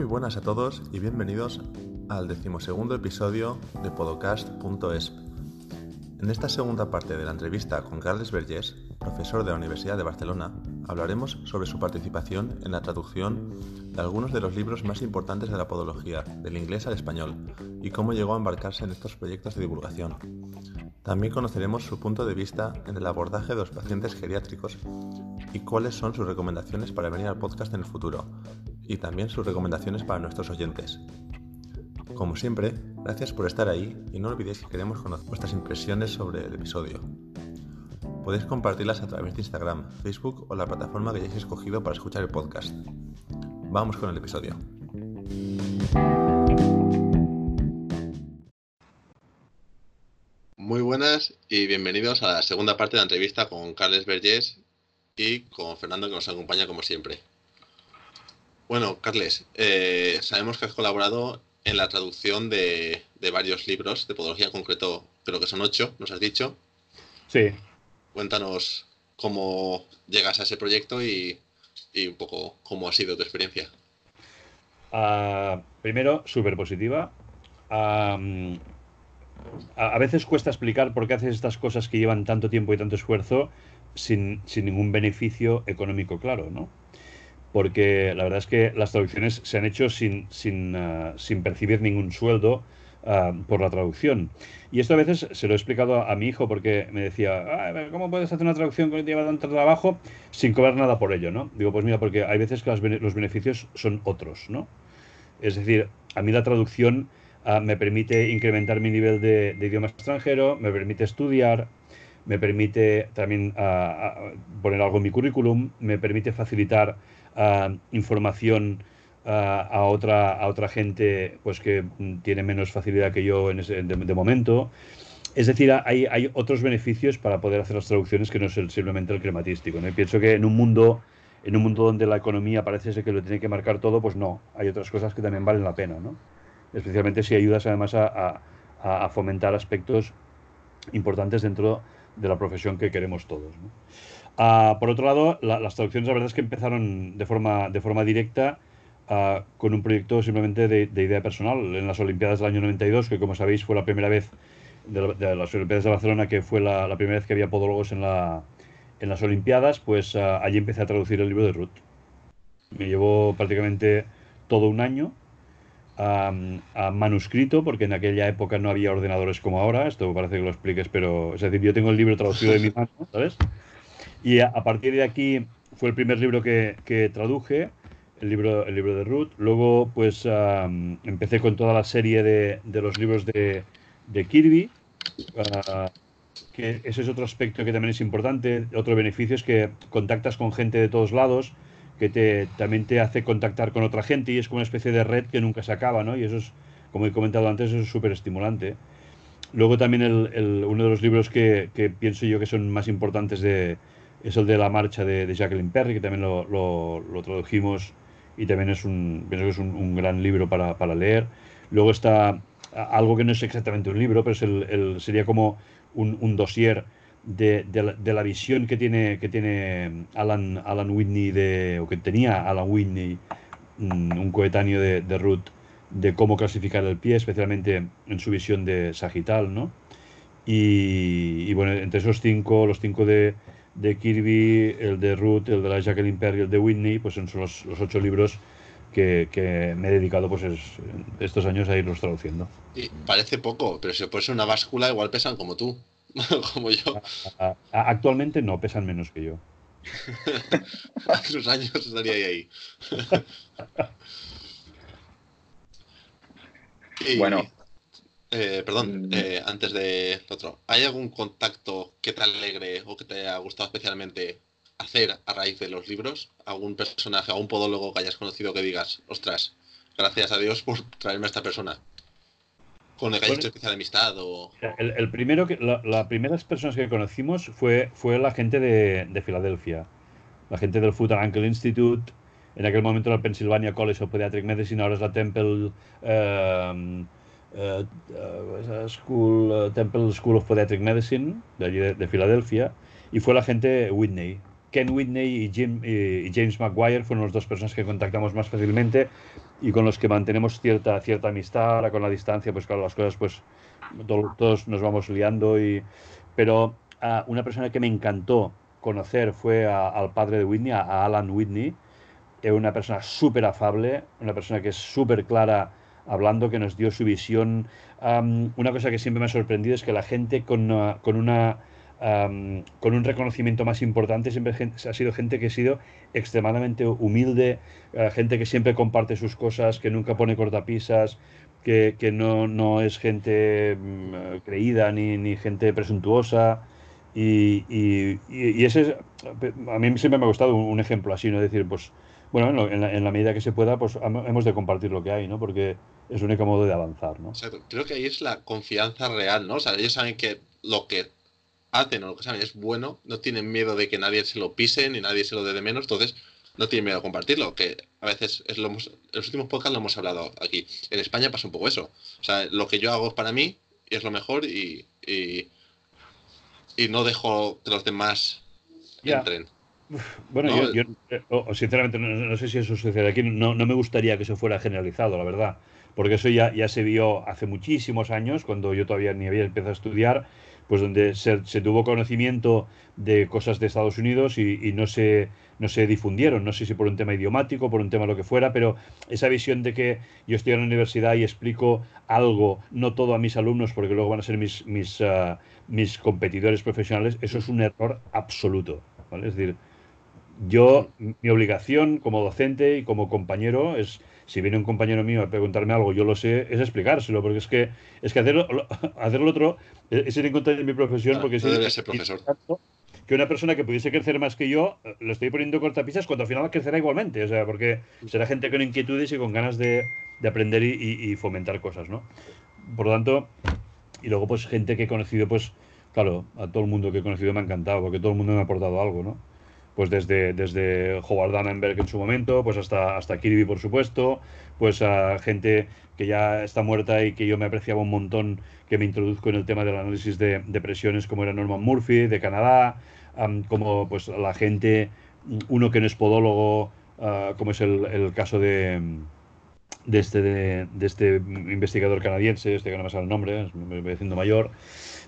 Muy buenas a todos y bienvenidos al decimosegundo episodio de Podcast.es. En esta segunda parte de la entrevista con Carles Vergés, profesor de la Universidad de Barcelona, hablaremos sobre su participación en la traducción de algunos de los libros más importantes de la podología, del inglés al español, y cómo llegó a embarcarse en estos proyectos de divulgación. También conoceremos su punto de vista en el abordaje de los pacientes geriátricos y cuáles son sus recomendaciones para venir al podcast en el futuro, y también sus recomendaciones para nuestros oyentes. Como siempre, gracias por estar ahí y no olvidéis que queremos conocer vuestras impresiones sobre el episodio. Podéis compartirlas a través de Instagram, Facebook o la plataforma que hayáis escogido para escuchar el podcast. Vamos con el episodio. Muy buenas y bienvenidos a la segunda parte de la entrevista con Carles Vergés y con Fernando que nos acompaña como siempre. Bueno, Carles, eh, sabemos que has colaborado en la traducción de, varios libros de podología, concreto creo que son ocho, nos has dicho. Sí. Cuéntanos cómo llegas a ese proyecto y, un poco cómo ha sido tu experiencia. Ah, primero, súper positiva. a, veces cuesta explicar por qué haces estas cosas que llevan tanto tiempo y tanto esfuerzo sin, sin ningún beneficio económico claro, ¿no? Porque la verdad es que las traducciones se han hecho sin, sin, ah, sin percibir ningún sueldo ah, por la traducción. Y esto a veces se lo he explicado a, mi hijo porque me decía, ¿cómo puedes hacer una traducción que lleva tanto trabajo sin cobrar nada por ello? ¿no? Digo, pues mira, porque hay veces que los beneficios son otros. ¿no? Es decir, a mí la traducción ah, me permite incrementar mi nivel de idioma extranjero, me permite estudiar, me permite también poner algo en mi currículum, me permite facilitar información a, otra, a otra gente pues que tiene menos facilidad que yo en ese, de, momento. Es decir, hay, hay, otros beneficios para poder hacer las traducciones que no es simplemente el crematístico. ¿no? Y pienso que en un mundo en un mundo donde la economía parece ser que lo tiene que marcar todo, pues no, hay otras cosas que también valen la pena, ¿no? Especialmente si ayudas además a, a, fomentar aspectos importantes dentro de la profesión que queremos todos. Ah, por otro lado, las traducciones la verdad es que empezaron de forma, de forma directa ah, con un proyecto simplemente de, idea personal. En las Olimpiadas del año 92, que como sabéis fue la primera vez de, las Olimpiadas de Barcelona, que fue la, primera vez que había podólogos en, la, en las Olimpiadas, pues ah, allí empecé a traducir el libro de Ruth. Me llevó prácticamente todo un año a, manuscrito, porque en aquella época no había ordenadores como ahora, esto parece que lo expliques, pero es decir, yo tengo el libro traducido de mi mano, ¿sabes? Y a, partir de aquí fue el primer libro que, traduje, el libro, el libro de Ruth. Luego, pues empecé con toda la serie de, los libros de, Kirby, ah, que ese es otro aspecto que también es importante. Otro beneficio es que contactas con gente de todos lados, que te, también te hace contactar con otra gente y es como una especie de red que nunca se acaba, ¿no? Y eso es, como he comentado antes, es súper estimulante. Luego también el, uno de los libros que, que pienso yo que son más importantes de, es el de la marcha de, Jacqueline Perry, que también lo, lo, tradujimos y también es un, pienso que es un, gran libro para, para, leer. Luego está algo que no es exactamente un libro, pero es el, sería como un, un dossier de, de, la, visión que tiene, que tiene Alan, Alan Whitney, de, o que tenía Alan Whitney, mm, un coetáneo de, de Ruth, de cómo clasificar el pie, especialmente en su visión de sagital, ¿no? Y, bueno, entre esos cinco, los cinco de, de Kirby, el de Ruth, el de la Jacqueline Perry, el de Whitney, pues son los, los ocho libros que, que, me he dedicado pues estos años a irlos traduciendo. Y parece poco, pero si ser una báscula igual pesan como tú, como yo. actualmente no, pesan menos que yo. Hace unos años estaría ahí. bueno, eh, perdón, mm. eh, antes de otro, ¿hay algún contacto que te alegre o que te haya gustado especialmente hacer a raíz de los libros? ¿Algún personaje, algún podólogo que hayas conocido que digas, ostras, gracias a Dios por traerme a esta persona? ¿Con el que hayas hecho especial amistad? O... El, primero que, la, las primeras personas que conocimos fue, fue la gente de, de Filadelfia, la gente del Foot and Ankle Institute, en aquel momento la Pennsylvania College of Pediatric Medicine, ahora es la Temple. Eh, uh, School, Temple School of Pediatric Medicine, de allí de, Filadelfia, y fue la gente Whitney. Ken Whitney y, Jim, y, James McGuire fueron las dos personas que contactamos más fácilmente. Y con los que mantenemos cierta, cierta amistad, ahora con la distancia, pues claro, las cosas, pues todos nos vamos liando, y, pero uh, una persona que me encantó conocer fue al padre de Whitney, a Alan Whitney, es una persona súper afable, una persona que es súper clara hablando, que nos dio su visión. Um, una cosa que siempre me ha sorprendido es que la gente con, uh, con una con un reconocimiento más importante siempre ha sido gente que ha sido extremadamente humilde, uh, gente que siempre comparte sus cosas, que nunca pone cortapisas, que, que no, no, es gente um, creída ni, ni, gente presuntuosa. Y, y, ese a mí siempre me ha gustado un, ejemplo así, ¿no? Es decir, pues bueno, en la, en la, medida que se pueda, pues hemos de compartir lo que hay, ¿no? Porque es el único modo de avanzar, ¿no? Creo que ahí es la confianza real, ¿no? O sea, ellos saben que lo que hacen o lo que saben es bueno, no tienen miedo de que nadie se lo pise ni nadie se lo dé de menos, entonces no tienen miedo de compartirlo, que a veces es lo hemos, en los últimos podcasts lo hemos hablado aquí. En España pasa un poco eso. O sea, lo que yo hago es para mí y es lo mejor y, y, y no dejo que los demás yeah. entren. Bueno, no, yo, yo eh, sinceramente no, no, sé si eso sucede aquí. No, no, me gustaría que eso fuera generalizado, la verdad. Porque eso ya, ya se vio hace muchísimos años, cuando yo todavía ni había empezado a estudiar, pues donde se, se tuvo conocimiento de cosas de Estados Unidos y, y, no, se, no se difundieron. No sé si por un tema idiomático, por un tema lo que fuera, pero esa visión de que yo estoy en la universidad y explico algo, no todo a mis alumnos, porque luego van a ser mis, mis, uh, mis competidores profesionales, eso es un error absoluto. ¿vale? Es decir, yo, mi obligación como docente y como compañero es, si viene un compañero mío a preguntarme algo, yo lo sé, es explicárselo, porque es que, es que hacerlo, hacerlo otro es ir en contra de mi profesión, ah, porque si ese profesor. que una persona que pudiese crecer más que yo, le estoy poniendo cortapisas cuando al final crecerá igualmente, o sea, porque será gente con inquietudes y con ganas de, de aprender y, y, y, fomentar cosas, ¿no? Por lo tanto, y luego pues gente que he conocido, pues, claro, a todo el mundo que he conocido me ha encantado, porque todo el mundo me ha aportado algo, ¿no? Pues desde, desde Howard Dannenberg en su momento, pues hasta, hasta Kirby, por supuesto, pues a gente que ya está muerta y que yo me apreciaba un montón, que me introduzco en el tema del análisis de, de presiones, como era Norman Murphy, de Canadá, um, como pues la gente, uno que no es podólogo, uh, como es el, el caso de, de, este, de, este investigador canadiense, este que no me sale el nombre, me voy haciendo mayor,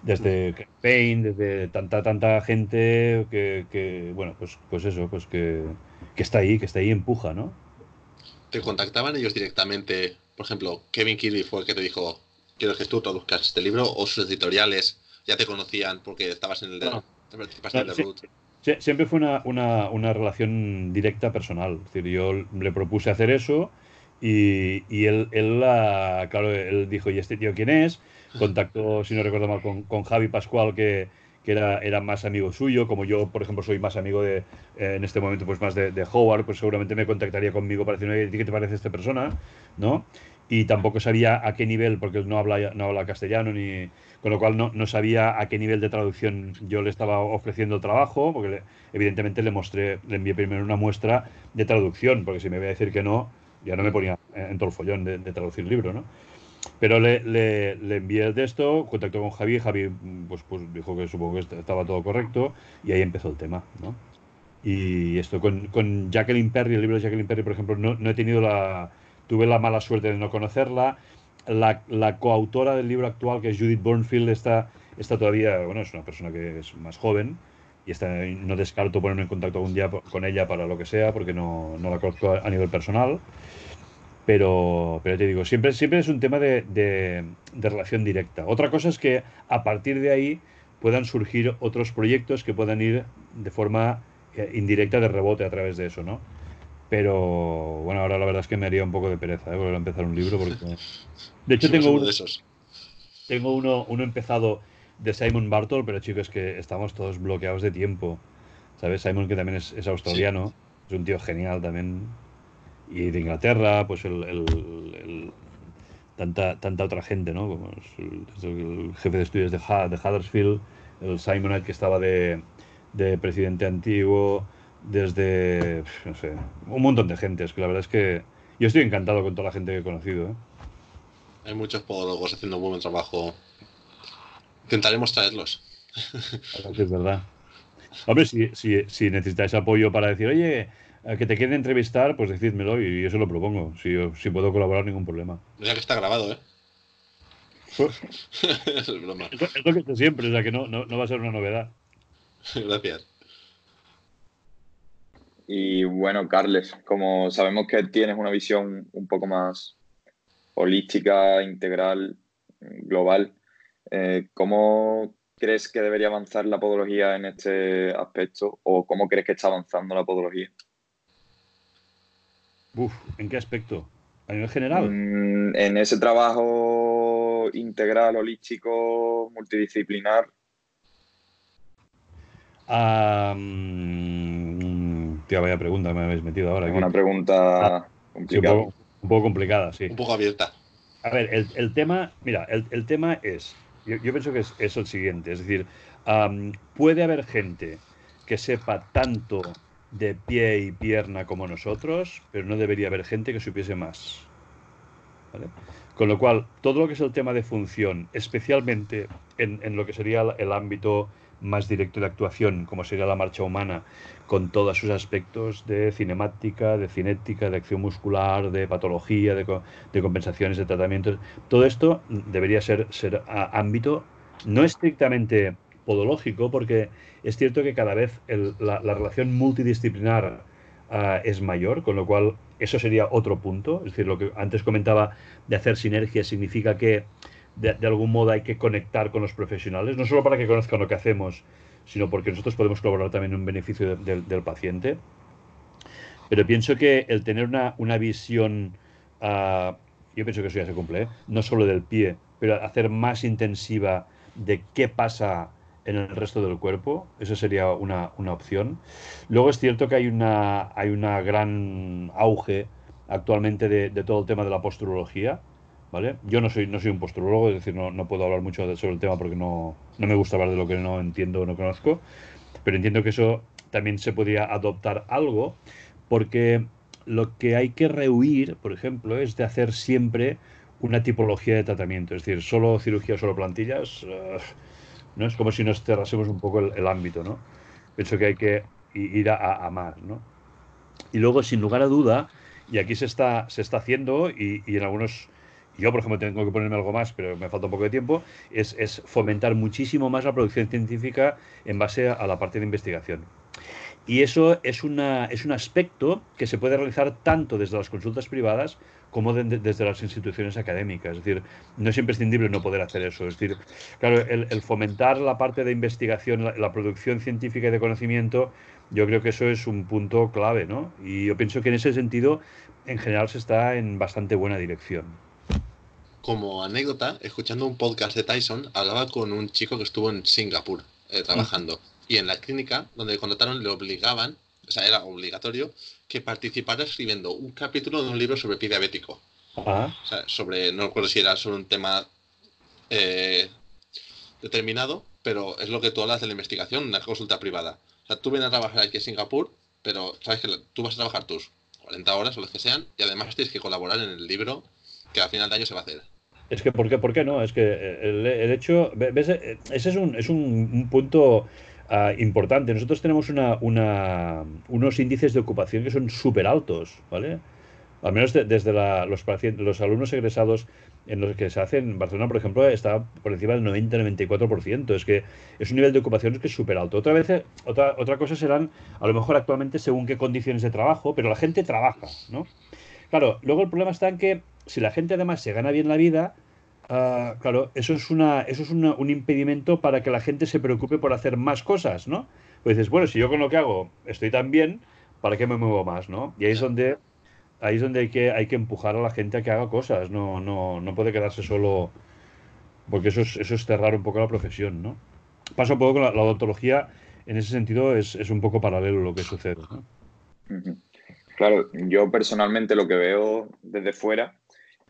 desde Payne, desde tanta, tanta gente que, que, bueno, pues, pues eso, pues que, que está ahí, que está ahí empuja, ¿no? ¿Te contactaban ellos directamente? Por ejemplo, Kevin Kirby fue el que te dijo, quiero que tú traduzcas este libro, o sus editoriales ya te conocían porque estabas en el no, no, sí, siempre fue una, una, una, relación directa personal. Es decir, yo le propuse hacer eso y, y él, él, claro, él dijo, ¿y este tío quién es? Contactó, si no recuerdo mal, con, con Javi Pascual, que, era, más amigo suyo, como yo, por ejemplo, soy más amigo de, eh, en este momento, pues más de, Howard, pues seguramente me contactaría conmigo para decirme, ¿qué te parece esta persona? ¿No? Y tampoco sabía a qué nivel, porque él no habla, no habla castellano, ni, con lo cual no, sabía a qué nivel de traducción yo le estaba ofreciendo trabajo, porque evidentemente le mostré, le envié primero una muestra de traducción, porque si me voy a decir que no, ya no me ponía en todo el follón de, de traducir libro, ¿no? Pero le, le, le, envié el texto, contactó con Javi, Javi pues, pues dijo que supongo que estaba todo correcto y ahí empezó el tema, ¿no? Y esto con, con Jacqueline Perry, el libro de Jacqueline Perry, por ejemplo, no, no he tenido la... tuve la mala suerte de no conocerla. La, la, coautora del libro actual, que es Judith Burnfield, está, está todavía, bueno, es una persona que es más joven y está, no descarto ponerme en contacto algún día con ella para lo que sea, porque no, no la conozco a nivel personal. Pero, pero te digo, siempre, siempre es un tema de, de, de, relación directa. Otra cosa es que a partir de ahí puedan surgir otros proyectos que puedan ir de forma eh, indirecta de rebote a través de eso, ¿no? Pero bueno, ahora la verdad es que me haría un poco de pereza ¿eh? volver a empezar un libro porque... De hecho, tengo uno, tengo uno, uno empezado de Simon Bartol, pero chicos, que estamos todos bloqueados de tiempo. ¿Sabes? Simon, que también es, es australiano, sí. es un tío genial también, y de Inglaterra, pues el, el, el, tanta, tanta otra gente, ¿no? Como el, el jefe de estudios de, de Huddersfield, el Simonite que estaba de, de, presidente antiguo, desde, no sé, un montón de gente. Es que la verdad es que yo estoy encantado con toda la gente que he conocido. ¿eh? Hay muchos podólogos haciendo un buen trabajo. Intentaremos traerlos. Es verdad. Hombre, si, si, si necesitáis apoyo para decir, oye, que te quieren entrevistar, pues decídmelo y yo se lo propongo. Si, si puedo colaborar, ningún problema. O sea que está grabado, ¿eh? es broma. Es lo que he siempre, o sea que no, no, no va a ser una novedad. Gracias. Y bueno, Carles, como sabemos que tienes una visión un poco más holística, integral, global, eh, ¿cómo crees que debería avanzar la podología en este aspecto o cómo crees que está avanzando la podología? Uf, ¿en qué aspecto? ¿A nivel general? Mm, en ese trabajo integral, holístico, multidisciplinar. Mm, tía, vaya pregunta me habéis metido ahora. Una pregunta ah, complicada. un, poco, complicada, sí. Un poco abierta. A ver, el, tema, mira, el, tema es, yo, pienso que es, el siguiente, es decir, puede haber gente que sepa tanto de pie y pierna como nosotros, pero no debería haber gente que supiese más. Con lo cual, todo lo que es el tema de función, especialmente en, lo que sería el ámbito más directo de actuación, como sería la marcha humana, con todos sus aspectos de cinemática, de cinética, de acción muscular, de patología, de, compensaciones, de tratamientos. Todo esto debería ser, ser ámbito no estrictamente podológico, porque es cierto que cada vez la, relación multidisciplinar ah, es mayor, con lo cual eso sería otro punto. Es decir, lo que antes comentaba de hacer sinergia significa que de, algún modo hay que conectar con los profesionales, no solo para que conozcan lo que hacemos, sino porque nosotros podemos colaborar también en beneficio del paciente. Pero pienso que el tener una, una visión, ah, yo pienso que eso ya se cumple, ¿eh? no solo del pie, pero hacer más intensiva de qué pasa en el resto del cuerpo, eso sería una, una, opción. Luego es cierto que hay una, hay una gran auge actualmente de, de todo el tema de la posturología, ¿vale? Yo no soy, no soy un posturólogo, es decir, no, no puedo hablar mucho sobre el tema porque no, no, me gusta hablar de lo que no entiendo o no conozco, pero entiendo que eso también se podría adoptar algo, porque lo que hay que rehuir, por ejemplo, es de hacer siempre una tipología de tratamiento, es decir, solo cirugía, solo plantillas, ¿no? Es como si nos cerrásemos un poco el, ámbito, ¿no? Pienso que hay que ir a, a, más, ¿no? Y luego, sin lugar a duda, y aquí se está, se está haciendo, y, y en algunos yo, por ejemplo, tengo que ponerme algo más, pero me falta un poco de tiempo, es, es fomentar muchísimo más la producción científica en base a, la parte de investigación. Y eso es, una, es un aspecto que se puede realizar tanto desde las consultas privadas como desde las instituciones académicas. Es decir, no es imprescindible no poder hacer eso. Es decir, claro, el, fomentar la parte de investigación, la, producción científica y de conocimiento, yo creo que eso es un punto clave, ¿no? Y yo pienso que en ese sentido, en general, se está en bastante buena dirección como anécdota, escuchando un podcast de Tyson, hablaba con un chico que estuvo en Singapur eh, trabajando. Y en la clínica donde contrataron le obligaban, o sea, era obligatorio, que participara escribiendo un capítulo de un libro sobre pie diabético. O sea, sobre, no recuerdo si era sobre un tema eh, determinado, pero es lo que tú hablas de la investigación, una consulta privada. O sea, tú vienes a trabajar aquí en Singapur, pero sabes que tú vas a trabajar tus 40 horas o las que sean, y además tienes que colaborar en el libro que al final de año se va a hacer. Es que, ¿por qué, por qué no? Es que el, hecho, ¿ves? Ese es un, es un, punto ah, importante. Nosotros tenemos unos índices de ocupación que son súper altos, ¿vale? Al menos desde los, alumnos egresados en los que se hace en Barcelona, por ejemplo, está por encima del 90-94%. Es que es un nivel de ocupación que es súper alto. Otra, otra cosa serán, a lo mejor actualmente, según qué condiciones de trabajo, pero la gente trabaja, ¿no? Claro, luego el problema está en que si la gente además se gana bien la vida, ah, claro, eso es, una, eso es un impedimento para que la gente se preocupe por hacer más cosas, ¿no? Pues dices, bueno, si yo con lo que hago estoy tan bien, ¿para qué me muevo más, no? Y ahí es donde, ahí es donde hay, que, hay que empujar a la gente a que haga cosas, no, no, no puede quedarse solo, porque eso es, eso es cerrar un poco la profesión, ¿no? Pasa un poco con la, odontología, en ese sentido es, es, un poco paralelo lo que sucede, ¿no? Claro, yo personalmente lo que veo desde fuera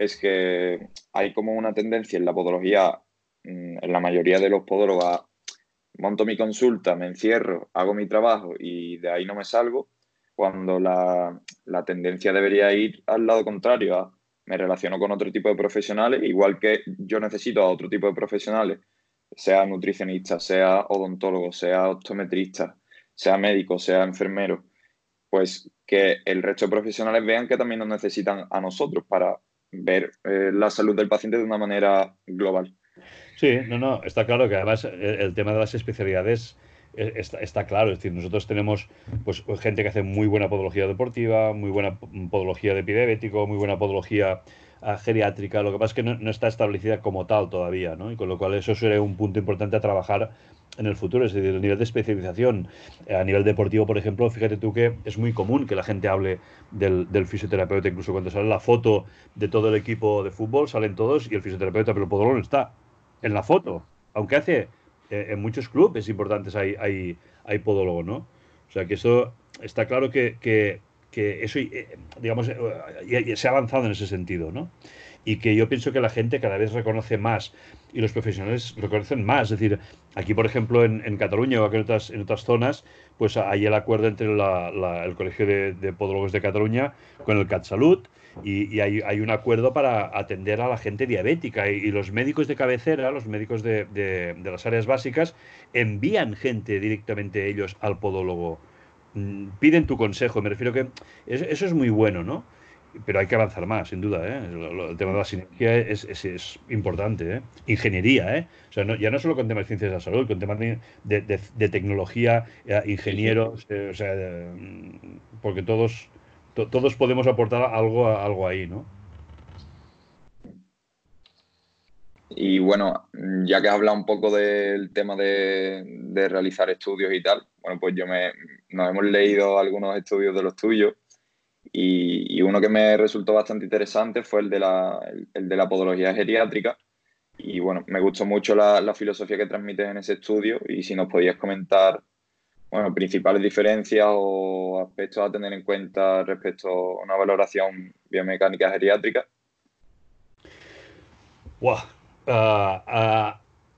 es que hay como una tendencia en la podología, mm, en la mayoría de los podólogos, monto mi consulta, me encierro, hago mi trabajo y de ahí no me salgo, cuando la, tendencia debería ir al lado contrario, me relaciono con otro tipo de profesionales, igual que yo necesito a otro tipo de profesionales, sea nutricionista, sea odontólogo, sea optometrista, sea médico, sea enfermero, pues que el resto de profesionales vean que también nos necesitan a nosotros para ver eh, la salud del paciente de una manera global. Sí, no, no, está claro que además el, tema de las especialidades eh, Está, claro, es decir, nosotros tenemos pues, gente que hace muy buena podología deportiva, muy buena podología de epidémico, muy buena podología geriátrica, lo que pasa es que no, está establecida como tal todavía, ¿no? Y con lo cual eso sería un punto importante a trabajar en el futuro, es decir, el nivel de especialización eh, a nivel deportivo, por ejemplo, fíjate tú que es muy común que la gente hable del, fisioterapeuta, incluso cuando sale la foto de todo el equipo de fútbol, salen todos y el fisioterapeuta, pero el podólogo no está en la foto, aunque hace eh, en muchos clubes importantes hay, podólogo, ¿no? O sea que eso está claro que, que eso, eh, digamos, se ha avanzado en ese sentido, ¿no? y que yo pienso que la gente cada vez reconoce más y los profesionales reconocen más. Es decir, aquí, por ejemplo, en, Cataluña o en otras, en otras zonas, pues hay el acuerdo entre el Colegio de, Podólogos de Cataluña con el CatSalut y, y hay, un acuerdo para atender a la gente diabética y, los médicos de cabecera, los médicos de, de, las áreas básicas, envían gente directamente ellos al podólogo. Mm, piden tu consejo, me refiero que eso es muy bueno, ¿no? pero hay que avanzar más, sin duda. ¿eh? El, tema de la sinergia es, es, importante. ¿eh? Ingeniería, ¿eh? O sea, ya no solo con temas de ciencias de la salud, con temas de, de, tecnología, eh, ingenieros, eh, o sea, porque todos, todos podemos aportar algo, algo ahí, ¿no? Y bueno, ya que has hablado un poco del tema de, de realizar estudios y tal, bueno, pues yo me, nos hemos leído algunos estudios de los tuyos y, uno que me resultó bastante interesante fue el de la, el, de la podología geriátrica. Y bueno, me gustó mucho la, la, filosofía que transmites en ese estudio y si nos podías comentar, bueno, principales diferencias o aspectos a tener en cuenta respecto a una valoración biomecánica geriátrica. Wow.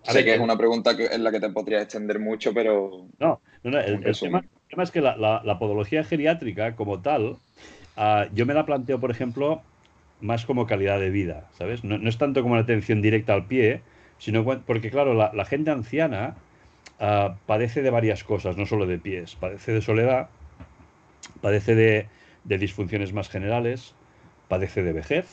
Sé que es una pregunta que, en la que te podrías extender mucho, pero... No, no, no el, tema, es que la, la, podología geriátrica como tal Ah, yo me la planteo, por ejemplo, más como calidad de vida, ¿sabes? No, es tanto como la atención directa al pie, sino porque, claro, la, gente anciana ah, padece de varias cosas, no solo de pies. Padece de soledad, padece de, disfunciones más generales, padece de vejez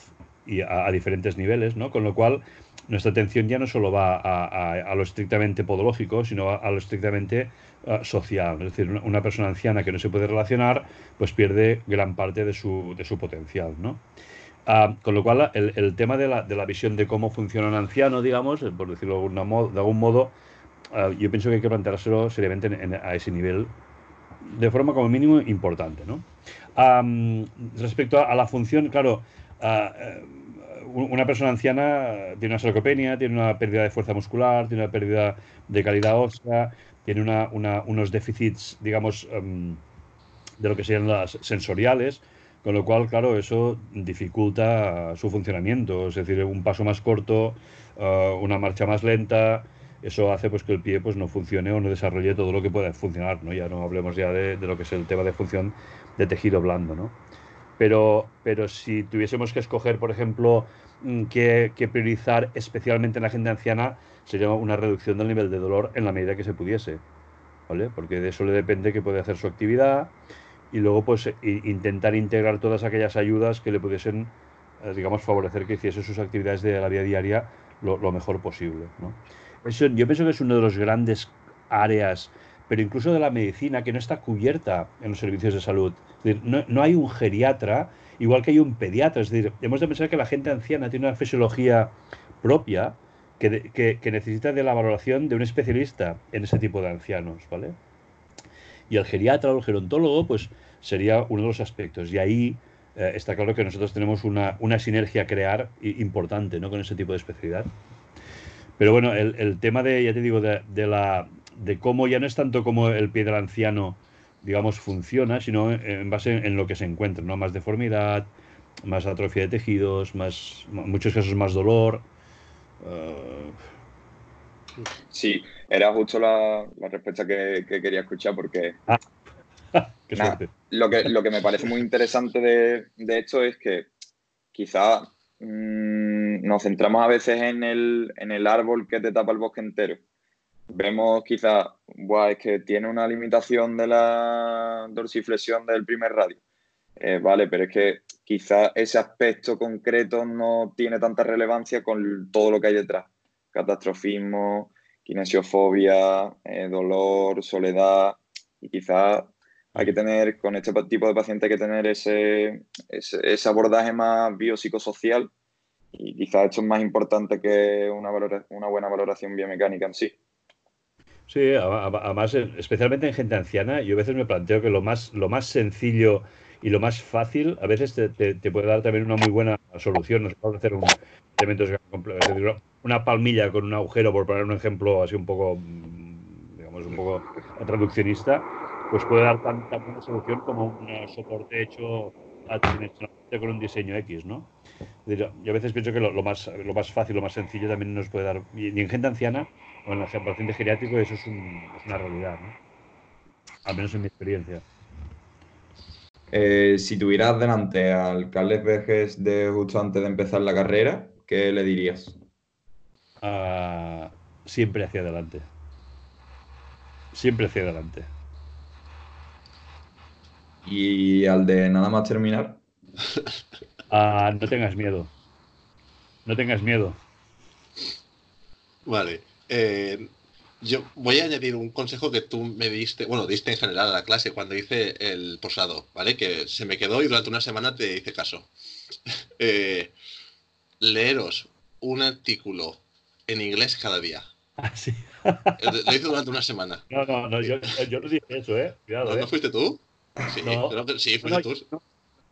y a, diferentes niveles, ¿no? Con lo cual, nuestra atención ya no solo va a, lo estrictamente podológico, sino a, lo estrictamente uh, social. Es decir, una, persona anciana que no se puede relacionar, pues pierde gran parte de su, de su potencial, ¿no? Uh, con lo cual, el, el tema de la, de la, visión de cómo funciona un anciano, digamos, por decirlo de, algún modo, uh, yo pienso que hay que planteárselo seriamente a ese nivel, de forma como mínimo importante, ¿no? Respecto a, la función, claro, una persona anciana tiene una sarcopenia, tiene una pérdida de fuerza muscular, tiene una pérdida de calidad ósea, tiene unos déficits, digamos, em, de lo que serían las sensoriales, con lo cual, claro, eso dificulta su funcionamiento, es decir, un paso más corto, eh, una marcha más lenta, eso hace pues que el pie pues no funcione o no desarrolle todo lo que pueda funcionar, ¿no? Ya no hablemos ya de lo que es el tema de función de tejido blando, ¿no? Pero, pero si tuviésemos que escoger, por ejemplo, mm, qué, priorizar especialmente en la gente anciana, sería una reducción del nivel de dolor en la medida que se pudiese. ¿Vale? Porque de eso le depende que puede hacer su actividad y luego pues intentar integrar todas aquellas ayudas que le pudiesen, eh, digamos, favorecer que hiciese sus actividades de la vida diaria lo, mejor posible. yo pienso que es uno de los grandes áreas pero incluso de la medicina que no está cubierta en los servicios de salud. no, hay un geriatra, igual que hay un pediatra. Es decir, hemos de pensar que la gente anciana tiene una fisiología propia que, necesita de la valoración de un especialista en ese tipo de ancianos, ¿vale? Y el geriatra o el gerontólogo, pues sería uno de los aspectos. Y ahí eh, está claro que nosotros tenemos una, sinergia a crear importante ¿no? con ese tipo de especialidad. Pero bueno, el, tema de, ya te digo, de, la, de cómo ya no es tanto como el pie del anciano, digamos, funciona, sino en base en lo que se encuentra, ¿no? Más deformidad, más atrofia de tejidos, más, muchos casos más dolor. Eh, sí, era justo la, respuesta que, quería escuchar porque ah. lo, que, lo que me parece muy interesante de, esto es que quizá mm, nos centramos a veces en el, en el árbol que te tapa el bosque entero vemos quizá, es que tiene una limitación de la dorsiflexión del primer radio. Eh, vale, pero es que quizá ese aspecto concreto no tiene tanta relevancia con todo lo que hay detrás. Catastrofismo, kinesiofobia, eh, dolor, soledad, y quizá hay que tener, con este tipo de paciente hay que tener ese, ese, abordaje más biopsicosocial y quizá esto es más importante que una, una buena valoración biomecánica en sí. Sí, además, especialmente en gente anciana, yo a veces me planteo que lo más, lo más sencillo y lo más fácil a veces te, te, puede dar también una muy buena solución. Nos puede hacer un una palmilla con un agujero, por poner un ejemplo así un poco, mm, digamos, un poco traduccionista, pues puede dar tanta buena solución como un soporte hecho con un diseño X, ¿no? Yo a veces pienso que lo, más, lo más fácil, lo más sencillo también nos puede dar, y en gente anciana o en la paciente geriátrico, eso es, una realidad, ¿no? Al menos en mi experiencia. Eh, si tuvieras delante al Carles Vejes de justo antes de empezar la carrera, ¿qué le dirías? Ah, siempre hacia adelante. Siempre hacia adelante. ¿Y al de nada más terminar? Ah, no tengas miedo. No tengas miedo. Vale. Eh, yo voy a añadir un consejo que tú me diste, bueno, diste en general a la clase cuando hice el posado, ¿vale? Que se me quedó y durante una semana te hice caso. Eh, leeros un artículo en inglés cada día. Ah, sí. Lo hice durante una semana. No, no, no, yo, yo no dije eso, ¿eh? Cuidado, ¿No, ¿eh? fuiste tú? Sí, no, sí, fuiste tú.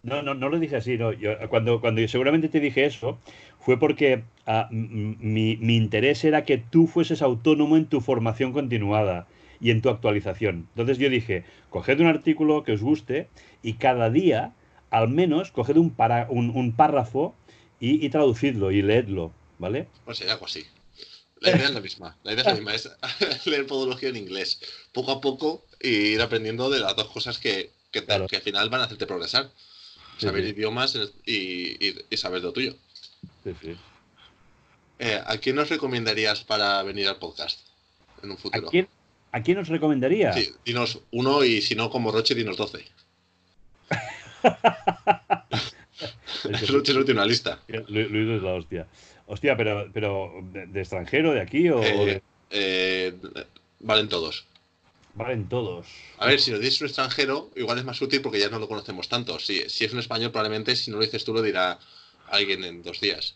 No, no, no lo dije así, no. Yo, cuando, cuando yo seguramente te dije eso, fue porque ah, mi, mi, interés era que tú fueses autónomo en tu formación continuada y en tu actualización. Entonces yo dije, coged un artículo que os guste y cada día, al menos, coged un, para, un, un párrafo y, y, traducidlo y leedlo, ¿vale? Pues sería algo así. La idea es la misma. La idea es la misma, es leer podología en inglés. Poco a poco y ir aprendiendo de las dos cosas que, que, que al final van a hacerte progresar saber idiomas y, saber lo tuyo. Eh, ¿A quién nos recomendarías para venir al podcast en un futuro? ¿A quién, ¿A quién nos recomendaría? Sí, dinos uno y si no, como Roche, dinos doce. Roche no tiene una lista. Luis es la hostia. Hostia, pero, pero ¿de, extranjero, de aquí o...? Eh, eh, valen todos. Valen todos. A ver, si lo dices un extranjero, igual es más útil porque ya no lo conocemos tanto. Si, si es un español, probablemente si no lo dices tú, lo dirá alguien en dos días.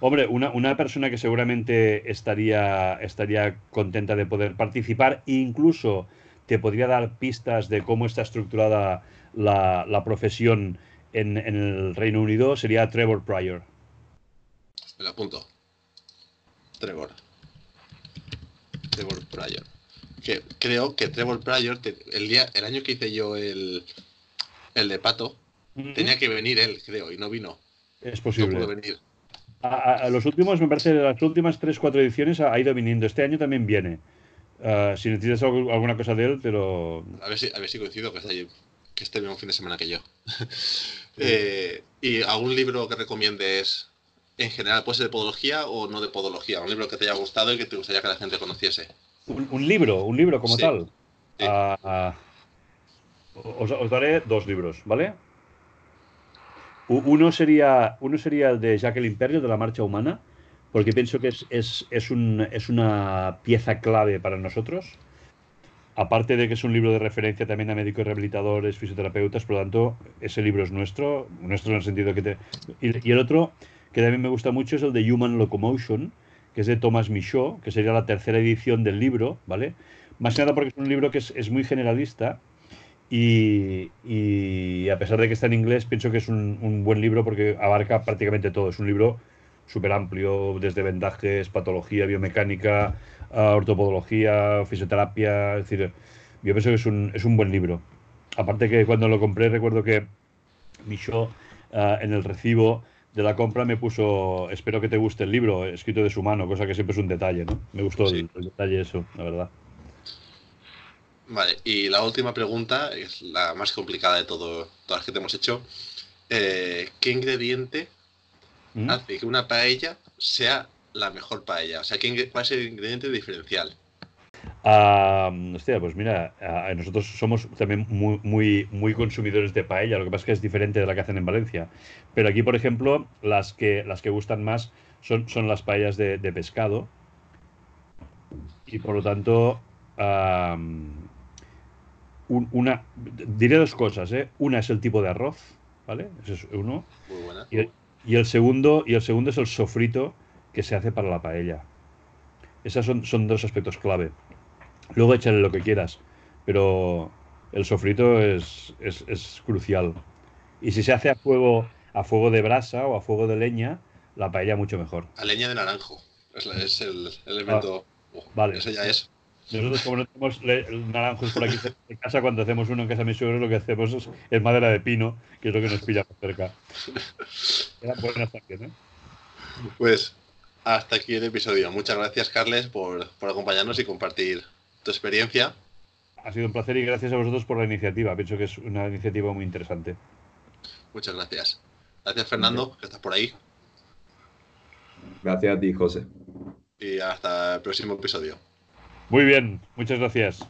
Hombre, una, una, persona que seguramente estaría, estaría contenta de poder participar, incluso te podría dar pistas de cómo está estructurada la, la profesión en, en, el Reino Unido, sería Trevor Pryor. Me lo apunto. Trevor. Trevor Pryor que creo que Trevor Pryor, el, día, el año que hice yo el, el de Pato, tenía que venir él, creo, y no vino. Es posible. No pudo venir. A, los últimos, me parece, las últimas 3-4 ediciones ha, ido viniendo. Este año también viene. Uh, si necesitas alguna cosa de él, pero. A ver si, a ver si coincido que, está allí, que esté un fin de semana que yo. eh, ¿Y algún libro que recomiendes en general? ¿Puede ser de podología o no de podología? Un libro que te haya gustado y que te gustaría que la gente conociese. Un, libro, un libro como tal. Ah, ah, os, daré dos libros, ¿vale? Uno sería, uno sería el de Jacqueline Perrio, de la Marcha Humana, porque pienso que es, es, es, un, es una pieza clave para nosotros. Aparte de que es un libro de referencia también a médicos rehabilitadores, fisioterapeutas, por lo tanto, ese libro es nuestro, nuestro en el sentido que te... Y, y el otro, que también me gusta mucho, es el de Human Locomotion, que es de Thomas Michaud, que sería la tercera edición del libro, ¿vale? Más que nada porque es un libro que es, muy generalista y, a pesar de que está en inglés, pienso que es un, buen libro porque abarca prácticamente todo. Es un libro súper amplio, desde vendajes, patología, biomecánica, ortopodología, fisioterapia, es decir, yo pienso que es un, es un buen libro. Aparte que cuando lo compré recuerdo que Michaud ah, en el recibo de la compra me puso, espero que te guste el libro, escrito de su mano, cosa que siempre es un detalle, ¿no? Me gustó el, detalle eso, la verdad. Vale, y la última pregunta es la más complicada de todo, todas las que te hemos hecho. Eh, ¿Qué ingrediente ¿Mm? hace que una paella sea la mejor paella? O sea, ¿cuál es el ingrediente diferencial? Ah, hostia, pues mira, nosotros somos también muy, muy, muy consumidores de paella, lo que pasa es que es diferente de la que hacen en Valencia. Pero aquí, por ejemplo, las que, las que gustan más son, son las paellas de, de pescado. Y por lo tanto, un- una, diré dos cosas, ¿eh? Una es el tipo de arroz, ¿vale? Ese es uno. Muy buena. Y el, y el segundo, y el segundo es el sofrito que se hace para la paella. Esos son, son dos aspectos clave. Luego échale lo que quieras, pero el sofrito es, es- es crucial. Y si se hace a fuego, a fuego de brasa o a fuego de leña, la paella mucho mejor. A leña de naranjo. Es, la- es el elemento. Oh, Ah, vale. Eso ya es. Nosotros, como no tenemos naranjos por aquí de casa, cuando hacemos uno en casa de mis suegros, lo que hacemos es, es madera de pino, que es lo que nos pilla más cerca. Eran buenas también, ¿eh? Pues hasta aquí el episodio. Muchas gracias, Carles, por, por acompañarnos y compartir tu experiencia. Ha sido un placer y gracias a vosotros por la iniciativa. Pienso que es una iniciativa muy interesante. Muchas gracias. Gracias, Fernando, que estás por ahí. Gracias a ti, José. Y hasta el próximo episodio. Muy bien, muchas gracias.